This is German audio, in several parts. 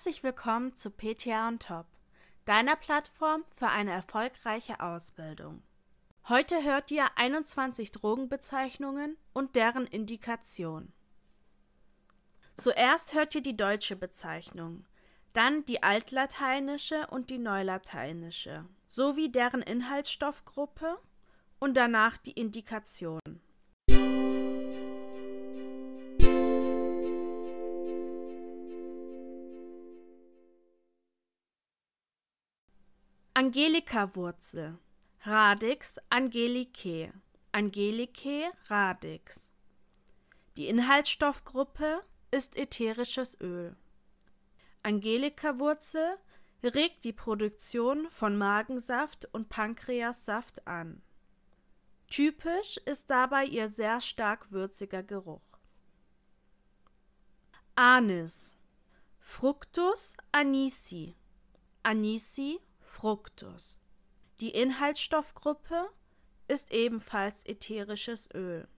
herzlich willkommen zu PTA on Top, deiner Plattform für eine erfolgreiche Ausbildung. Heute hört ihr 21 Drogenbezeichnungen und deren Indikation. Zuerst hört ihr die deutsche Bezeichnung, dann die altlateinische und die neulateinische, sowie deren Inhaltsstoffgruppe und danach die Indikation. Angelika-Wurzel Radix angelicae Angelicae radix Die Inhaltsstoffgruppe ist ätherisches Öl. Angelika-Wurzel regt die Produktion von Magensaft und Pankreassaft an. Typisch ist dabei ihr sehr stark würziger Geruch. Anis Fructus anisi Anisi fructus. Die Inhaltsstoffgruppe ist ebenfalls ätherisches Öl.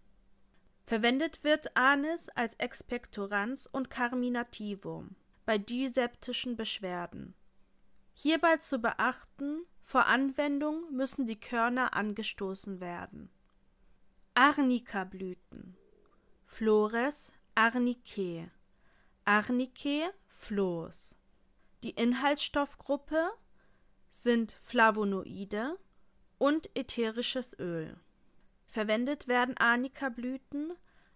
Verwendet wird Anis als Expektorans und Carminativum bei diseptischen Beschwerden. Hierbei zu beachten, vor Anwendung müssen die Körner angestoßen werden. Arnika-Blüten Flores arnicae Arnicae flos Die Inhaltsstoffgruppe sind Flavonoide und ätherisches Öl. Verwendet werden Arnika-Blüten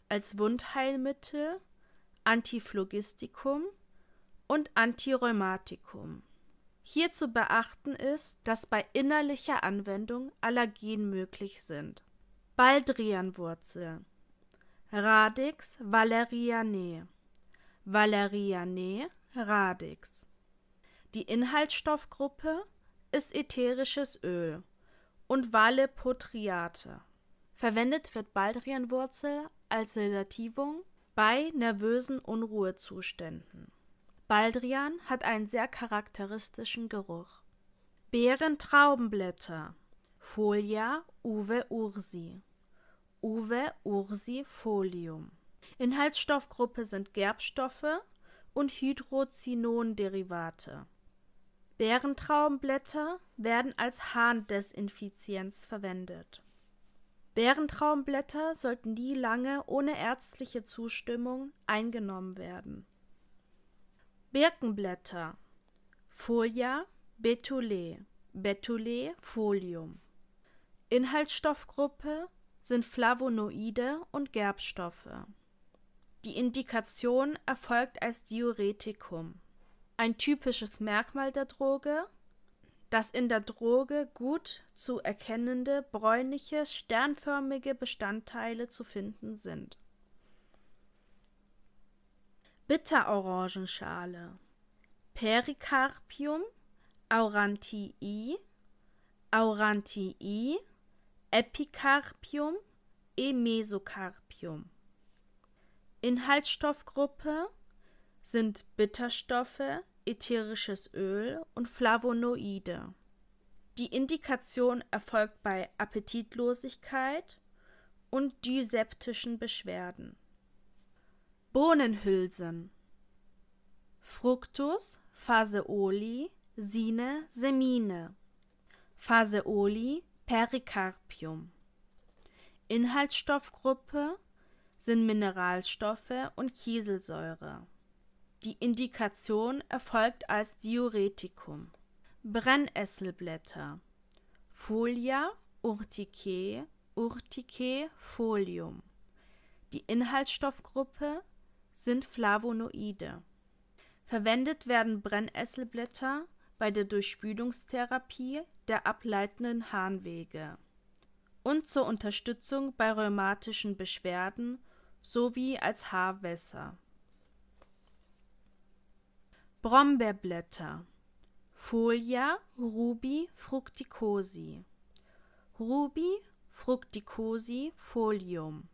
als Wundheilmittel, Antiphlogistikum und Antirheumatikum. Hier zu beachten ist, dass bei innerlicher Anwendung Allergien möglich sind. Baldrianwurzel Radix valerianae Valerianae radix Die Inhaltsstoffgruppe ist ätherisches Öl und Valepotriate. Verwendet wird Baldrianwurzel als Sedativum bei nervösen Unruhezuständen. Baldrian hat einen sehr charakteristischen Geruch. Beerentraubenblätter Folia uve ursi Uve ursi folium Inhaltsstoffgruppe sind Gerbstoffe und Hydrozinon-Derivate. Beerentraubenblätter werden als Harndesinfizienz verwendet. Beerentraubenblätter sollten nie lange ohne ärztliche Zustimmung eingenommen werden. Birkenblätter Folia betulae Betulae folium Inhaltsstoffgruppe sind Flavonoide und Gerbstoffe. Die Indikation erfolgt als Diuretikum. Ein typisches Merkmal der Droge, das in der Droge gut zu erkennende bräunliche, sternförmige Bestandteile zu finden sind. Bitterorangenschale Pericarpium aurantii aurantii Epicarpium e Inhaltsstoffgruppe sind Bitterstoffe, ätherisches Öl und Flavonoide. Die Indikation erfolgt bei Appetitlosigkeit und dyseptischen Beschwerden. Bohnenhülsen Fructus phaseoli sine semine Phaseoli pericarpium Inhaltsstoffgruppe sind Mineralstoffe und Kieselsäure. Die Indikation erfolgt als Diuretikum. Brennesselblätter Folia urticae urticae folium. Die Inhaltsstoffgruppe sind Flavonoide. Verwendet werden Brennesselblätter bei der Durchspülungstherapie der ableitenden Harnwege und zur Unterstützung bei rheumatischen Beschwerden sowie als Haarwässer. Brombeerblätter. Folia rubi fructicosi. Rubi fructicosi folium.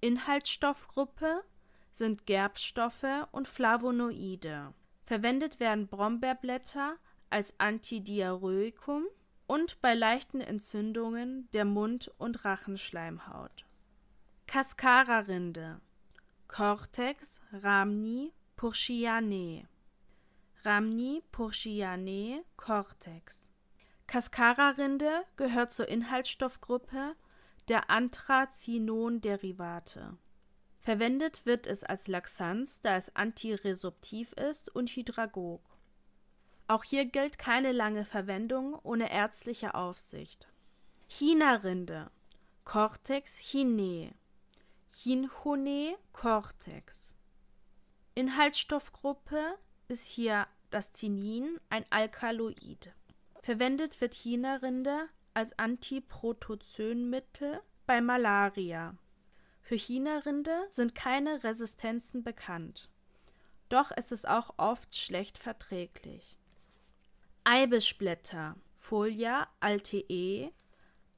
Inhaltsstoffgruppe sind Gerbstoffe und Flavonoide. Verwendet werden Brombeerblätter als Antidiarrhoikum und bei leichten Entzündungen der Mund- und Rachenschleimhaut. Cascara-Rinde. Cortex rhamni purchianae Rhamni Purchianae Cortex. Cascara-Rinde gehört zur Inhaltsstoffgruppe der Anthrazinon-Derivate. Verwendet wird es als Laxanz, da es antiresorptiv ist und hydragog. Auch hier gilt keine lange Verwendung ohne ärztliche Aufsicht. China-Rinde Cortex chinae Chinchone Cortex Inhaltsstoffgruppe ist hier das Cinin, ein Alkaloid. Verwendet wird China-Rinde als Antiprotozönmittel bei Malaria. Für China-Rinde sind keine Resistenzen bekannt. Doch ist es auch oft schlecht verträglich. Eibisblätter Folia altee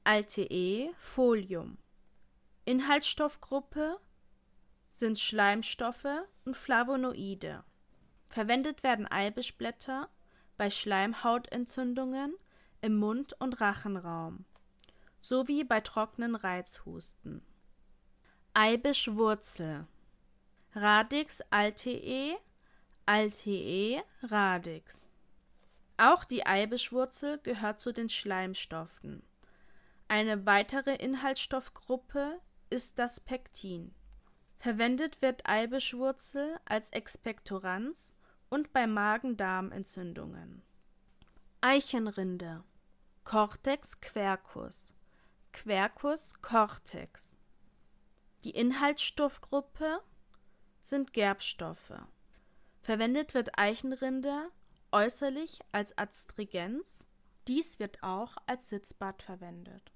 altee folium Inhaltsstoffgruppe sind Schleimstoffe und Flavonoide. Verwendet werden Eibischblätter bei Schleimhautentzündungen im Mund- und Rachenraum sowie bei trockenen Reizhusten. Eibischwurzel Radix altee altee radix Auch die Eibischwurzel gehört zu den Schleimstoffen. Eine weitere Inhaltsstoffgruppe ist das Pektin. Verwendet wird Eibischwurzel als Expektorans und bei Magen-Darm-Entzündungen. Eichenrinde Cortex quercus Quercus cortex Die Inhaltsstoffgruppe sind Gerbstoffe. Verwendet wird Eichenrinde äußerlich als Adstrigens, dies wird auch als Sitzbad verwendet.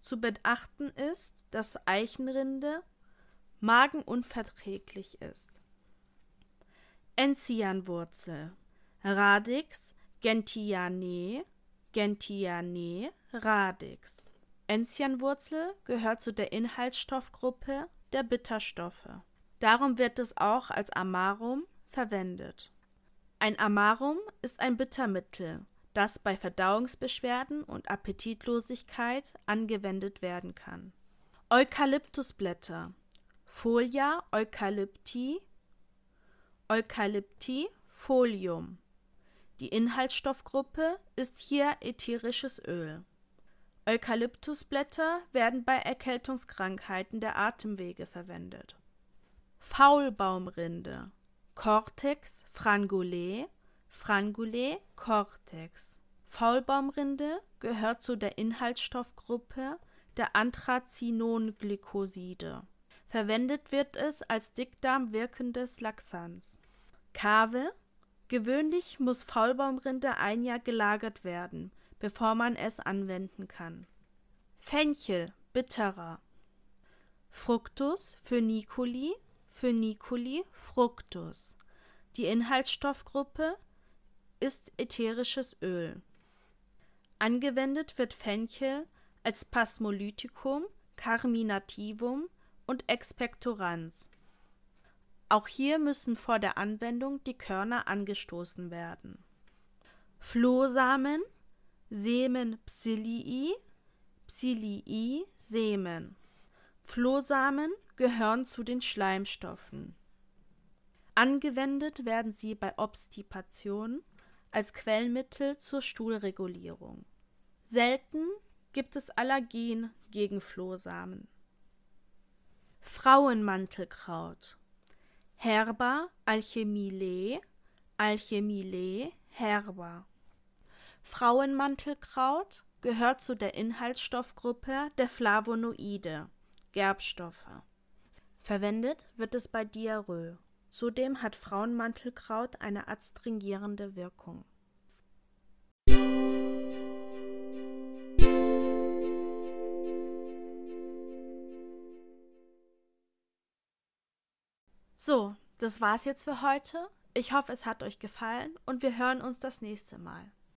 Zu beachten ist, dass Eichenrinde magenunverträglich ist. Enzianwurzel Radix gentianae gentianae radix Enzianwurzel gehört zu der Inhaltsstoffgruppe der Bitterstoffe. Darum wird es auch als Amarum verwendet. Ein Amarum ist ein Bittermittel, das bei Verdauungsbeschwerden und Appetitlosigkeit angewendet werden kann. Eukalyptusblätter Folia eucalypti Eucalypti folium. Die Inhaltsstoffgruppe ist hier ätherisches Öl. Eukalyptusblätter werden bei Erkältungskrankheiten der Atemwege verwendet. Faulbaumrinde Cortex frangulae Frangulae cortex Faulbaumrinde gehört zu der Inhaltsstoffgruppe der Anthrazinonglycoside. Verwendet wird es als Dickdarm wirkendes Laxanz. Kave Gewöhnlich muss Faulbaumrinde ein Jahr gelagert werden, bevor man es anwenden kann. Fenchel bitterer Fructus phoeniculi phoeniculi fructus Die Inhaltsstoffgruppe ist ätherisches Öl. Angewendet wird Fenchel als Spasmolytikum, Carminativum und Expectorans. Auch hier müssen vor der Anwendung die Körner angestoßen werden. Flohsamen, Semen Psilii, Psilii Semen. Flohsamen gehören zu den Schleimstoffen. Angewendet werden sie bei Obstipation als Quellmittel zur Stuhlregulierung. Selten gibt es Allergien gegen Flohsamen. Frauenmantelkraut Herba alchemilae alchemilae herba Frauenmantelkraut gehört zu der Inhaltsstoffgruppe der Flavonoide Gerbstoffe. Verwendet wird es bei Diarrhoe. Zudem hat Frauenmantelkraut eine adstringierende Wirkung. So, das war's jetzt für heute. Ich hoffe, es hat euch gefallen und wir hören uns das nächste Mal.